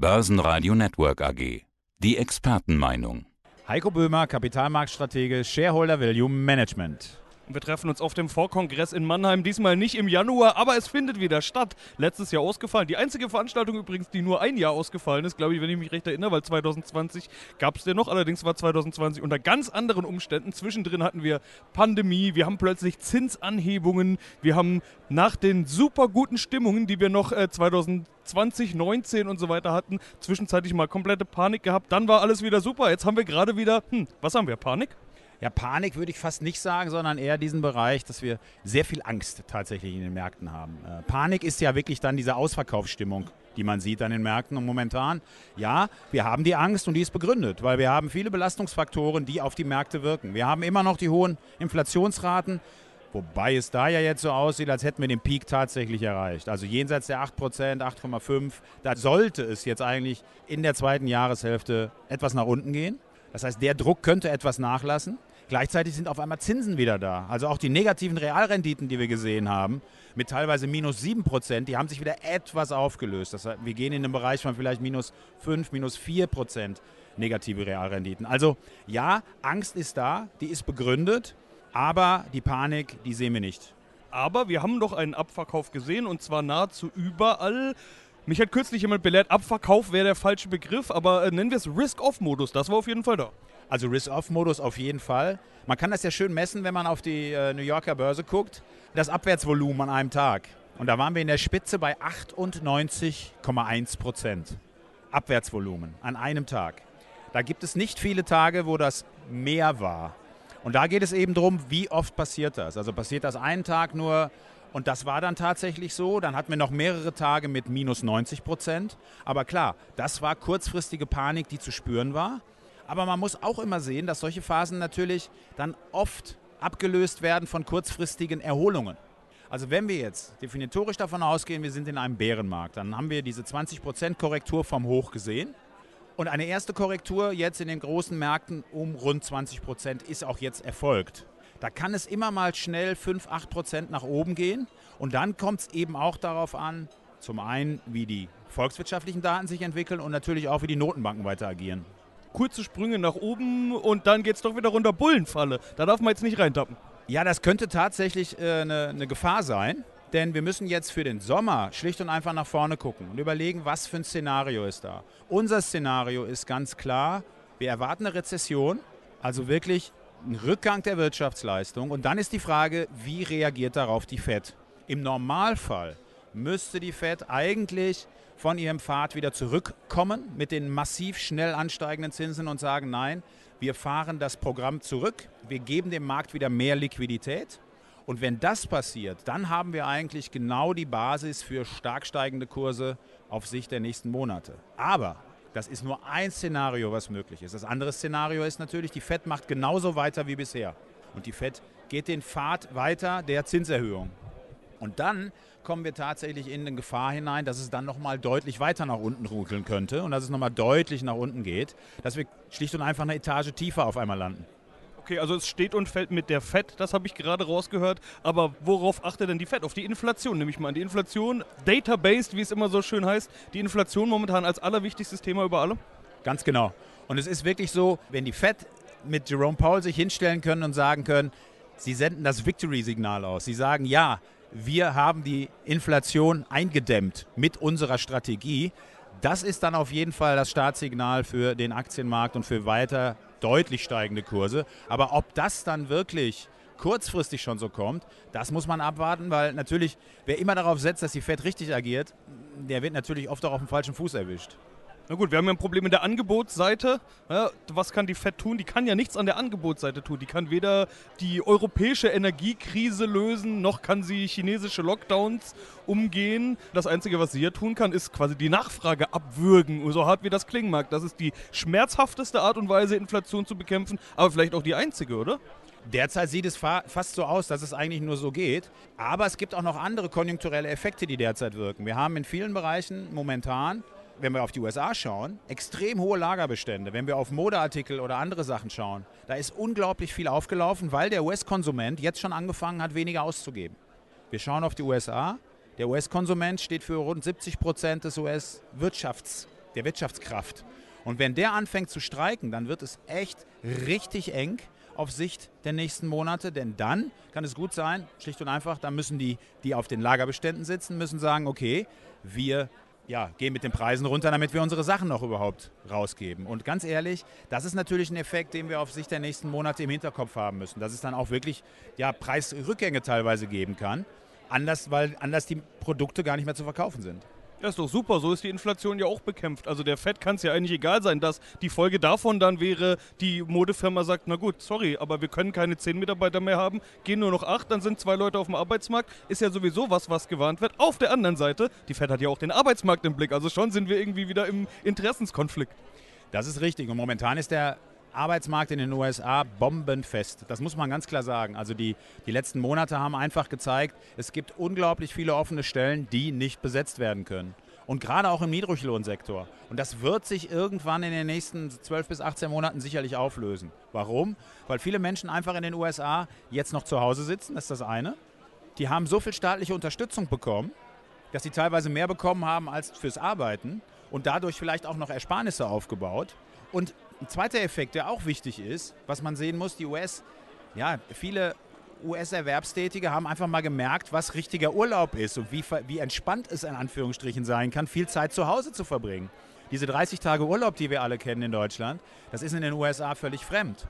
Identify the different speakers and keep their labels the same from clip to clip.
Speaker 1: Börsenradio Network AG. Die Expertenmeinung.
Speaker 2: Heiko Böhmer, Kapitalmarktstratege, Shareholder Value Management.
Speaker 3: Wir treffen uns auf dem Vorkongress in Mannheim, diesmal nicht im Januar, aber es findet wieder statt. Letztes Jahr ausgefallen. Die einzige Veranstaltung übrigens, die nur ein Jahr ausgefallen ist, glaube ich, wenn ich mich recht erinnere, weil 2020 gab es den noch. Allerdings war 2020 unter ganz anderen Umständen. Zwischendrin hatten wir Pandemie, wir haben plötzlich Zinsanhebungen, wir haben nach den super guten Stimmungen, die wir noch äh, 2020, 19 und so weiter hatten, zwischenzeitlich mal komplette Panik gehabt. Dann war alles wieder super. Jetzt haben wir gerade wieder, hm, was haben wir? Panik?
Speaker 2: Ja, Panik würde ich fast nicht sagen, sondern eher diesen Bereich, dass wir sehr viel Angst tatsächlich in den Märkten haben. Äh, Panik ist ja wirklich dann diese Ausverkaufsstimmung, die man sieht an den Märkten. Und momentan, ja, wir haben die Angst und die ist begründet, weil wir haben viele Belastungsfaktoren, die auf die Märkte wirken. Wir haben immer noch die hohen Inflationsraten. Wobei es da ja jetzt so aussieht, als hätten wir den Peak tatsächlich erreicht. Also jenseits der 8%, 8,5%, da sollte es jetzt eigentlich in der zweiten Jahreshälfte etwas nach unten gehen. Das heißt, der Druck könnte etwas nachlassen. Gleichzeitig sind auf einmal Zinsen wieder da. Also auch die negativen Realrenditen, die wir gesehen haben, mit teilweise minus 7 Prozent, die haben sich wieder etwas aufgelöst. Das heißt, wir gehen in den Bereich von vielleicht minus 5, minus 4 Prozent negative Realrenditen. Also ja, Angst ist da, die ist begründet, aber die Panik, die sehen wir nicht.
Speaker 3: Aber wir haben doch einen Abverkauf gesehen und zwar nahezu überall. Mich hat kürzlich jemand belehrt, Abverkauf wäre der falsche Begriff, aber äh, nennen wir es Risk-Off-Modus. Das war auf jeden Fall da.
Speaker 2: Also Risk-Off-Modus auf jeden Fall. Man kann das ja schön messen, wenn man auf die äh, New Yorker Börse guckt. Das Abwärtsvolumen an einem Tag. Und da waren wir in der Spitze bei 98,1 Prozent. Abwärtsvolumen an einem Tag. Da gibt es nicht viele Tage, wo das mehr war. Und da geht es eben darum, wie oft passiert das. Also passiert das einen Tag nur und das war dann tatsächlich so. Dann hatten wir noch mehrere Tage mit minus 90 Prozent. Aber klar, das war kurzfristige Panik, die zu spüren war. Aber man muss auch immer sehen, dass solche Phasen natürlich dann oft abgelöst werden von kurzfristigen Erholungen. Also wenn wir jetzt definitorisch davon ausgehen, wir sind in einem Bärenmarkt, dann haben wir diese 20% Korrektur vom Hoch gesehen. Und eine erste Korrektur jetzt in den großen Märkten um rund 20% ist auch jetzt erfolgt. Da kann es immer mal schnell 5, 8% nach oben gehen. Und dann kommt es eben auch darauf an, zum einen, wie die volkswirtschaftlichen Daten sich entwickeln und natürlich auch, wie die Notenbanken weiter agieren
Speaker 3: kurze Sprünge nach oben und dann geht es doch wieder runter Bullenfalle. Da darf man jetzt nicht reintappen.
Speaker 2: Ja, das könnte tatsächlich äh, eine, eine Gefahr sein. Denn wir müssen jetzt für den Sommer schlicht und einfach nach vorne gucken und überlegen, was für ein Szenario ist da. Unser Szenario ist ganz klar, wir erwarten eine Rezession, also wirklich einen Rückgang der Wirtschaftsleistung. Und dann ist die Frage, wie reagiert darauf die Fed? Im Normalfall müsste die Fed eigentlich von ihrem Pfad wieder zurückkommen mit den massiv schnell ansteigenden Zinsen und sagen, nein, wir fahren das Programm zurück, wir geben dem Markt wieder mehr Liquidität. Und wenn das passiert, dann haben wir eigentlich genau die Basis für stark steigende Kurse auf Sicht der nächsten Monate. Aber das ist nur ein Szenario, was möglich ist. Das andere Szenario ist natürlich, die Fed macht genauso weiter wie bisher. Und die Fed geht den Pfad weiter der Zinserhöhung. Und dann kommen wir tatsächlich in eine Gefahr hinein, dass es dann nochmal deutlich weiter nach unten ruckeln könnte und dass es nochmal deutlich nach unten geht, dass wir schlicht und einfach eine Etage tiefer auf einmal landen.
Speaker 3: Okay, also es steht und fällt mit der FED, das habe ich gerade rausgehört. Aber worauf achtet denn die FED? Auf die Inflation, nehme ich mal an. Die Inflation, data-based, wie es immer so schön heißt, die Inflation momentan als allerwichtigstes Thema über alle?
Speaker 2: Ganz genau. Und es ist wirklich so, wenn die FED mit Jerome Powell sich hinstellen können und sagen können, sie senden das Victory-Signal aus. Sie sagen, ja, wir haben die Inflation eingedämmt mit unserer Strategie. Das ist dann auf jeden Fall das Startsignal für den Aktienmarkt und für weiter deutlich steigende Kurse. Aber ob das dann wirklich kurzfristig schon so kommt, das muss man abwarten, weil natürlich, wer immer darauf setzt, dass die Fed richtig agiert, der wird natürlich oft auch auf dem falschen Fuß erwischt.
Speaker 3: Na gut, wir haben ja ein Problem mit der Angebotsseite. Ja, was kann die FED tun? Die kann ja nichts an der Angebotsseite tun. Die kann weder die europäische Energiekrise lösen, noch kann sie chinesische Lockdowns umgehen. Das Einzige, was sie hier tun kann, ist quasi die Nachfrage abwürgen, so hart wie das klingen mag. Das ist die schmerzhafteste Art und Weise, Inflation zu bekämpfen, aber vielleicht auch die einzige, oder?
Speaker 2: Derzeit sieht es fa fast so aus, dass es eigentlich nur so geht. Aber es gibt auch noch andere konjunkturelle Effekte, die derzeit wirken. Wir haben in vielen Bereichen momentan wenn wir auf die USA schauen, extrem hohe Lagerbestände. Wenn wir auf Modeartikel oder andere Sachen schauen, da ist unglaublich viel aufgelaufen, weil der US-Konsument jetzt schon angefangen hat, weniger auszugeben. Wir schauen auf die USA. Der US-Konsument steht für rund 70 Prozent des US-Wirtschafts der Wirtschaftskraft. Und wenn der anfängt zu streiken, dann wird es echt richtig eng auf Sicht der nächsten Monate, denn dann kann es gut sein, schlicht und einfach, dann müssen die, die auf den Lagerbeständen sitzen, müssen sagen, okay, wir ja, gehen mit den Preisen runter, damit wir unsere Sachen noch überhaupt rausgeben. Und ganz ehrlich, das ist natürlich ein Effekt, den wir auf Sicht der nächsten Monate im Hinterkopf haben müssen, dass es dann auch wirklich ja, Preisrückgänge teilweise geben kann, anders, weil anders die Produkte gar nicht mehr zu verkaufen sind.
Speaker 3: Ja, ist doch super, so ist die Inflation ja auch bekämpft. Also der Fed kann es ja eigentlich egal sein, dass die Folge davon dann wäre, die Modefirma sagt, na gut, sorry, aber wir können keine zehn Mitarbeiter mehr haben, gehen nur noch acht, dann sind zwei Leute auf dem Arbeitsmarkt, ist ja sowieso was, was gewarnt wird. Auf der anderen Seite, die Fed hat ja auch den Arbeitsmarkt im Blick, also schon sind wir irgendwie wieder im Interessenskonflikt.
Speaker 2: Das ist richtig und momentan ist der Arbeitsmarkt in den USA bombenfest. Das muss man ganz klar sagen. Also die, die letzten Monate haben einfach gezeigt, es gibt unglaublich viele offene Stellen, die nicht besetzt werden können. Und gerade auch im Niedriglohnsektor. Und das wird sich irgendwann in den nächsten 12 bis 18 Monaten sicherlich auflösen. Warum? Weil viele Menschen einfach in den USA jetzt noch zu Hause sitzen, das ist das eine. Die haben so viel staatliche Unterstützung bekommen, dass sie teilweise mehr bekommen haben als fürs Arbeiten und dadurch vielleicht auch noch Ersparnisse aufgebaut. Und ein zweiter Effekt, der auch wichtig ist, was man sehen muss, die US, ja, viele US-Erwerbstätige haben einfach mal gemerkt, was richtiger Urlaub ist und wie, wie entspannt es in Anführungsstrichen sein kann, viel Zeit zu Hause zu verbringen. Diese 30 Tage Urlaub, die wir alle kennen in Deutschland, das ist in den USA völlig fremd.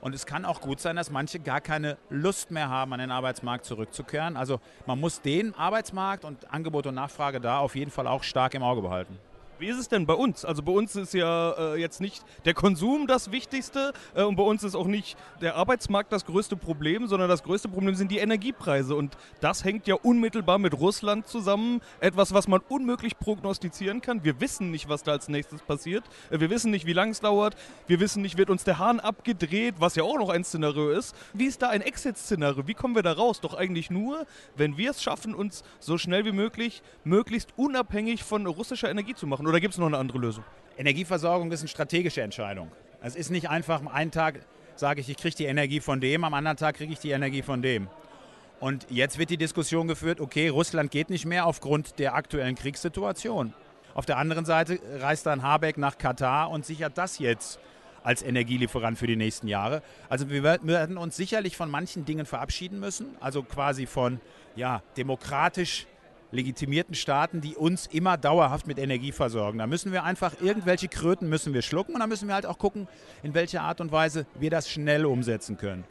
Speaker 2: Und es kann auch gut sein, dass manche gar keine Lust mehr haben, an den Arbeitsmarkt zurückzukehren. Also man muss den Arbeitsmarkt und Angebot und Nachfrage da auf jeden Fall auch stark im Auge behalten.
Speaker 3: Wie ist es denn bei uns? Also bei uns ist ja äh, jetzt nicht der Konsum das Wichtigste äh, und bei uns ist auch nicht der Arbeitsmarkt das größte Problem, sondern das größte Problem sind die Energiepreise und das hängt ja unmittelbar mit Russland zusammen. Etwas, was man unmöglich prognostizieren kann. Wir wissen nicht, was da als nächstes passiert. Äh, wir wissen nicht, wie lange es dauert. Wir wissen nicht, wird uns der Hahn abgedreht, was ja auch noch ein Szenario ist. Wie ist da ein Exit-Szenario? Wie kommen wir da raus? Doch eigentlich nur, wenn wir es schaffen, uns so schnell wie möglich möglichst unabhängig von russischer Energie zu machen. Oder gibt es noch eine andere Lösung?
Speaker 2: Energieversorgung ist eine strategische Entscheidung. Es ist nicht einfach, einen Tag sage ich, ich kriege die Energie von dem, am anderen Tag kriege ich die Energie von dem. Und jetzt wird die Diskussion geführt, okay, Russland geht nicht mehr aufgrund der aktuellen Kriegssituation. Auf der anderen Seite reist dann Habeck nach Katar und sichert das jetzt als Energielieferant für die nächsten Jahre. Also wir werden uns sicherlich von manchen Dingen verabschieden müssen, also quasi von ja, demokratisch legitimierten Staaten, die uns immer dauerhaft mit Energie versorgen. Da müssen wir einfach irgendwelche Kröten müssen wir schlucken und da müssen wir halt auch gucken, in welcher Art und Weise wir das schnell umsetzen können.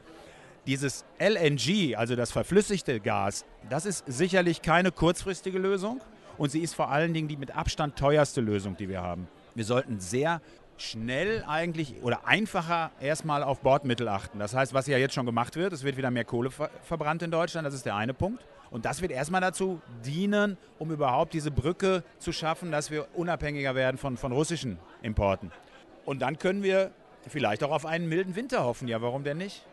Speaker 2: Dieses LNG, also das verflüssigte Gas, das ist sicherlich keine kurzfristige Lösung und sie ist vor allen Dingen die mit Abstand teuerste Lösung, die wir haben. Wir sollten sehr schnell eigentlich oder einfacher erstmal auf Bordmittel achten. Das heißt, was ja jetzt schon gemacht wird, es wird wieder mehr Kohle ver verbrannt in Deutschland, das ist der eine Punkt. Und das wird erstmal dazu dienen, um überhaupt diese Brücke zu schaffen, dass wir unabhängiger werden von, von russischen Importen. Und dann können wir vielleicht auch auf einen milden Winter hoffen. Ja, warum denn nicht?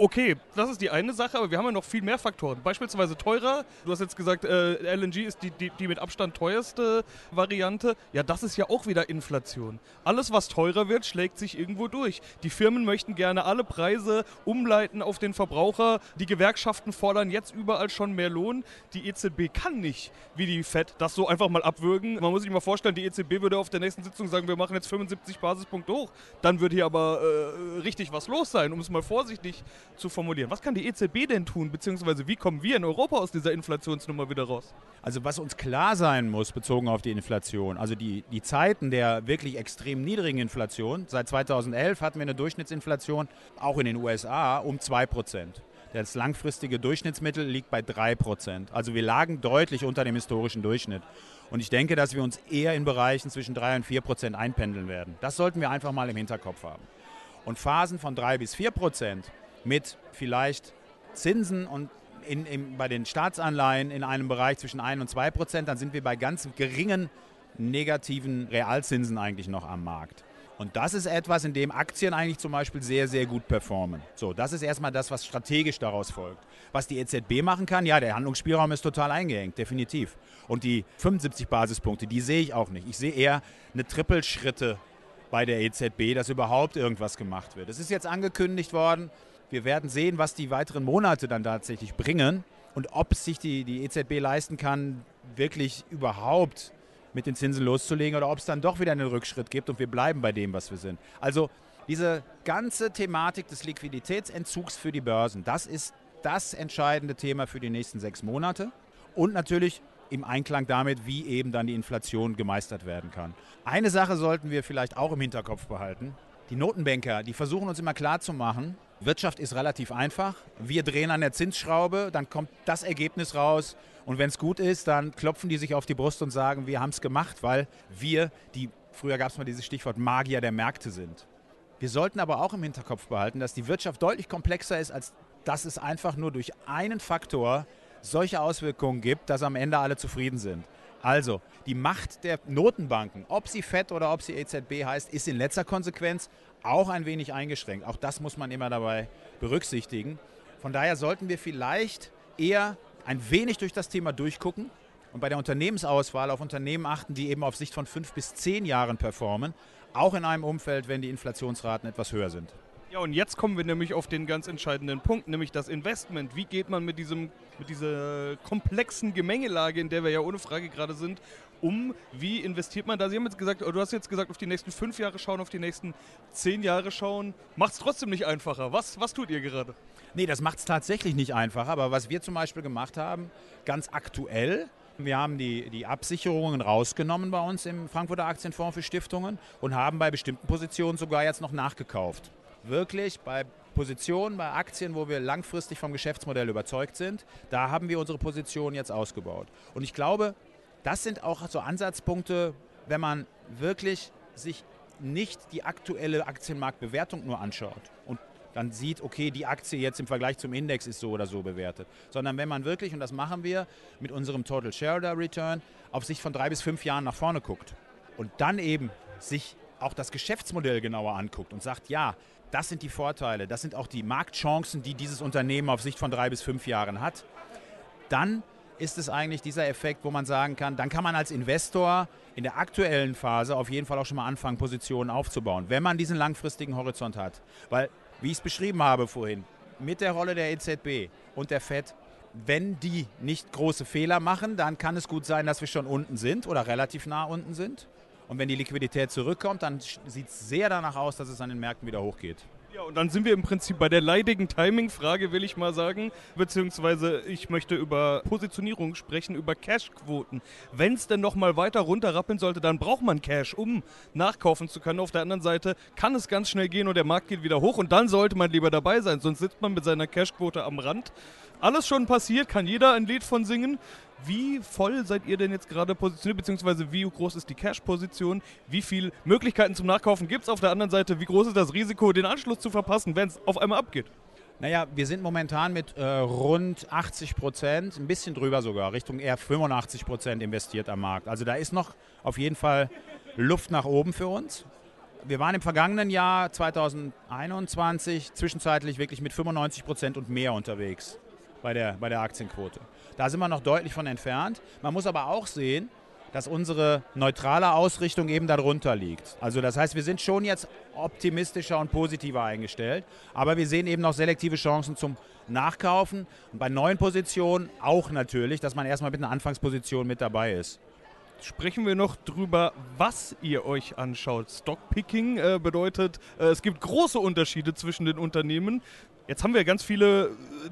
Speaker 3: Okay, das ist die eine Sache, aber wir haben ja noch viel mehr Faktoren. Beispielsweise teurer. Du hast jetzt gesagt, äh, LNG ist die, die, die mit Abstand teuerste Variante. Ja, das ist ja auch wieder Inflation. Alles, was teurer wird, schlägt sich irgendwo durch. Die Firmen möchten gerne alle Preise umleiten auf den Verbraucher. Die Gewerkschaften fordern jetzt überall schon mehr Lohn. Die EZB kann nicht, wie die FED, das so einfach mal abwürgen. Man muss sich mal vorstellen, die EZB würde auf der nächsten Sitzung sagen, wir machen jetzt 75 Basispunkte hoch. Dann würde hier aber äh, richtig was los sein, um es mal vorsichtig zu formulieren. Was kann die EZB denn tun, beziehungsweise wie kommen wir in Europa aus dieser Inflationsnummer wieder raus?
Speaker 2: Also was uns klar sein muss, bezogen auf die Inflation, also die, die Zeiten der wirklich extrem niedrigen Inflation, seit 2011 hatten wir eine Durchschnittsinflation, auch in den USA, um 2%. Das langfristige Durchschnittsmittel liegt bei 3%. Also wir lagen deutlich unter dem historischen Durchschnitt. Und ich denke, dass wir uns eher in Bereichen zwischen 3 und 4% einpendeln werden. Das sollten wir einfach mal im Hinterkopf haben. Und Phasen von 3 bis 4 mit vielleicht Zinsen und in, in, bei den Staatsanleihen in einem Bereich zwischen 1 und 2 Prozent, dann sind wir bei ganz geringen negativen Realzinsen eigentlich noch am Markt. Und das ist etwas, in dem Aktien eigentlich zum Beispiel sehr, sehr gut performen. So, das ist erstmal das, was strategisch daraus folgt. Was die EZB machen kann, ja, der Handlungsspielraum ist total eingeengt, definitiv. Und die 75 Basispunkte, die sehe ich auch nicht. Ich sehe eher eine Trippelschritte bei der EZB, dass überhaupt irgendwas gemacht wird. Es ist jetzt angekündigt worden, wir werden sehen, was die weiteren Monate dann tatsächlich bringen und ob sich die, die EZB leisten kann, wirklich überhaupt mit den Zinsen loszulegen oder ob es dann doch wieder einen Rückschritt gibt und wir bleiben bei dem, was wir sind. Also diese ganze Thematik des Liquiditätsentzugs für die Börsen, das ist das entscheidende Thema für die nächsten sechs Monate. Und natürlich im Einklang damit, wie eben dann die Inflation gemeistert werden kann. Eine Sache sollten wir vielleicht auch im Hinterkopf behalten. Die Notenbanker, die versuchen uns immer klarzumachen, Wirtschaft ist relativ einfach. Wir drehen an der Zinsschraube, dann kommt das Ergebnis raus. Und wenn es gut ist, dann klopfen die sich auf die Brust und sagen, wir haben es gemacht, weil wir, die, früher gab es mal dieses Stichwort Magier der Märkte sind. Wir sollten aber auch im Hinterkopf behalten, dass die Wirtschaft deutlich komplexer ist, als dass es einfach nur durch einen Faktor solche Auswirkungen gibt, dass am Ende alle zufrieden sind. Also, die Macht der Notenbanken, ob sie FED oder ob sie EZB heißt, ist in letzter Konsequenz auch ein wenig eingeschränkt. Auch das muss man immer dabei berücksichtigen. Von daher sollten wir vielleicht eher ein wenig durch das Thema durchgucken und bei der Unternehmensauswahl auf Unternehmen achten, die eben auf Sicht von fünf bis zehn Jahren performen, auch in einem Umfeld, wenn die Inflationsraten etwas höher sind.
Speaker 3: Ja, und jetzt kommen wir nämlich auf den ganz entscheidenden Punkt, nämlich das Investment. Wie geht man mit, diesem, mit dieser komplexen Gemengelage, in der wir ja ohne Frage gerade sind, um? Wie investiert man da? Sie haben jetzt gesagt, du hast jetzt gesagt, auf die nächsten fünf Jahre schauen, auf die nächsten zehn Jahre schauen. Macht es trotzdem nicht einfacher. Was, was tut ihr gerade?
Speaker 2: Nee, das macht es tatsächlich nicht einfacher. Aber was wir zum Beispiel gemacht haben, ganz aktuell, wir haben die, die Absicherungen rausgenommen bei uns im Frankfurter Aktienfonds für Stiftungen und haben bei bestimmten Positionen sogar jetzt noch nachgekauft wirklich bei Positionen, bei Aktien, wo wir langfristig vom Geschäftsmodell überzeugt sind, da haben wir unsere Position jetzt ausgebaut. Und ich glaube, das sind auch so Ansatzpunkte, wenn man wirklich sich nicht die aktuelle Aktienmarktbewertung nur anschaut und dann sieht, okay, die Aktie jetzt im Vergleich zum Index ist so oder so bewertet, sondern wenn man wirklich, und das machen wir mit unserem Total Shareholder Return, auf Sicht von drei bis fünf Jahren nach vorne guckt und dann eben sich auch das Geschäftsmodell genauer anguckt und sagt, ja, das sind die Vorteile, das sind auch die Marktchancen, die dieses Unternehmen auf Sicht von drei bis fünf Jahren hat. Dann ist es eigentlich dieser Effekt, wo man sagen kann, dann kann man als Investor in der aktuellen Phase auf jeden Fall auch schon mal anfangen, Positionen aufzubauen, wenn man diesen langfristigen Horizont hat. Weil, wie ich es beschrieben habe vorhin, mit der Rolle der EZB und der FED, wenn die nicht große Fehler machen, dann kann es gut sein, dass wir schon unten sind oder relativ nah unten sind. Und wenn die Liquidität zurückkommt, dann sieht es sehr danach aus, dass es an den Märkten wieder hochgeht.
Speaker 3: Ja, und dann sind wir im Prinzip bei der leidigen Timing-Frage, will ich mal sagen. Beziehungsweise ich möchte über Positionierung sprechen, über Cash-Quoten. Wenn es denn noch mal weiter runterrappeln sollte, dann braucht man Cash, um nachkaufen zu können. Auf der anderen Seite kann es ganz schnell gehen und der Markt geht wieder hoch und dann sollte man lieber dabei sein. Sonst sitzt man mit seiner Cash-Quote am Rand. Alles schon passiert, kann jeder ein Lied von singen. Wie voll seid ihr denn jetzt gerade positioniert, beziehungsweise wie groß ist die Cash-Position? Wie viele Möglichkeiten zum Nachkaufen gibt es auf der anderen Seite? Wie groß ist das Risiko, den Anschluss zu verpassen, wenn es auf einmal abgeht?
Speaker 2: Naja, wir sind momentan mit äh, rund 80 Prozent, ein bisschen drüber sogar, Richtung eher 85 Prozent investiert am Markt. Also da ist noch auf jeden Fall Luft nach oben für uns. Wir waren im vergangenen Jahr 2021 zwischenzeitlich wirklich mit 95 Prozent und mehr unterwegs bei der, bei der Aktienquote. Da sind wir noch deutlich von entfernt. Man muss aber auch sehen, dass unsere neutrale Ausrichtung eben darunter liegt. Also das heißt, wir sind schon jetzt optimistischer und positiver eingestellt, aber wir sehen eben noch selektive Chancen zum Nachkaufen und bei neuen Positionen auch natürlich, dass man erstmal mit einer Anfangsposition mit dabei ist.
Speaker 3: Sprechen wir noch drüber, was ihr euch anschaut. Stockpicking äh, bedeutet, äh, es gibt große Unterschiede zwischen den Unternehmen. Jetzt haben wir ganz viele äh,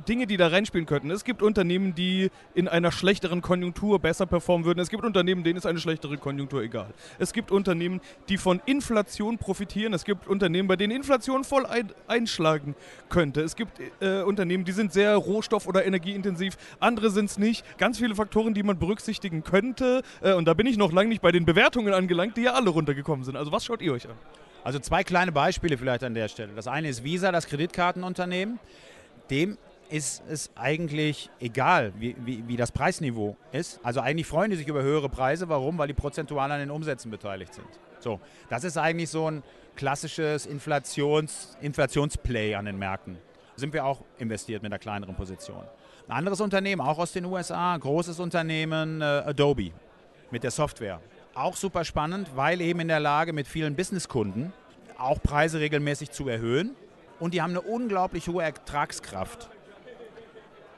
Speaker 3: Dinge, die da reinspielen könnten. Es gibt Unternehmen, die in einer schlechteren Konjunktur besser performen würden. Es gibt Unternehmen, denen ist eine schlechtere Konjunktur egal. Es gibt Unternehmen, die von Inflation profitieren. Es gibt Unternehmen, bei denen Inflation voll ein einschlagen könnte. Es gibt äh, Unternehmen, die sind sehr rohstoff- oder energieintensiv. Andere sind es nicht. Ganz viele Faktoren, die man berücksichtigen könnte. Äh, und da bin ich noch lange nicht bei den Bewertungen angelangt, die ja alle runtergekommen sind. Also was schaut ihr euch an?
Speaker 2: Also zwei kleine Beispiele vielleicht an der Stelle. Das eine ist Visa, das Kreditkartenunternehmen. Dem ist es eigentlich egal, wie, wie, wie, das Preisniveau ist. Also eigentlich freuen die sich über höhere Preise. Warum? Weil die prozentual an den Umsätzen beteiligt sind. So, das ist eigentlich so ein klassisches Inflations, Inflationsplay an den Märkten. Sind wir auch investiert mit einer kleineren Position. Ein anderes Unternehmen, auch aus den USA, großes Unternehmen, äh, Adobe mit der Software. Auch super spannend, weil eben in der Lage, mit vielen Businesskunden auch Preise regelmäßig zu erhöhen. Und die haben eine unglaublich hohe Ertragskraft.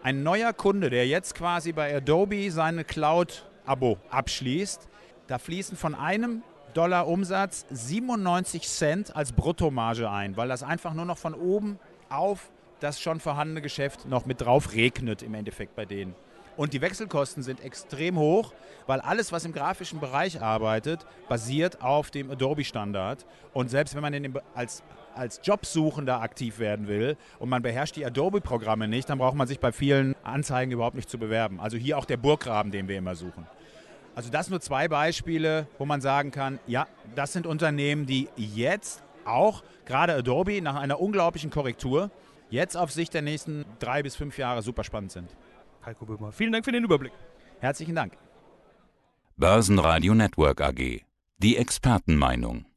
Speaker 2: Ein neuer Kunde, der jetzt quasi bei Adobe seine Cloud-Abo abschließt, Da fließen von einem Dollar Umsatz 97 Cent als Bruttomarge ein, weil das einfach nur noch von oben auf das schon vorhandene Geschäft noch mit drauf regnet im Endeffekt bei denen. Und die Wechselkosten sind extrem hoch, weil alles, was im grafischen Bereich arbeitet, basiert auf dem Adobe-Standard. Und selbst wenn man in dem, als, als Jobsuchender aktiv werden will und man beherrscht die Adobe-Programme nicht, dann braucht man sich bei vielen Anzeigen überhaupt nicht zu bewerben. Also hier auch der Burggraben, den wir immer suchen. Also das nur zwei Beispiele, wo man sagen kann, ja, das sind Unternehmen, die jetzt auch, gerade Adobe, nach einer unglaublichen Korrektur, jetzt auf Sicht der nächsten drei bis fünf Jahre super spannend sind.
Speaker 3: Heiko Böhmer, vielen Dank für den Überblick.
Speaker 2: Herzlichen Dank.
Speaker 1: Börsenradio Network AG. Die Expertenmeinung.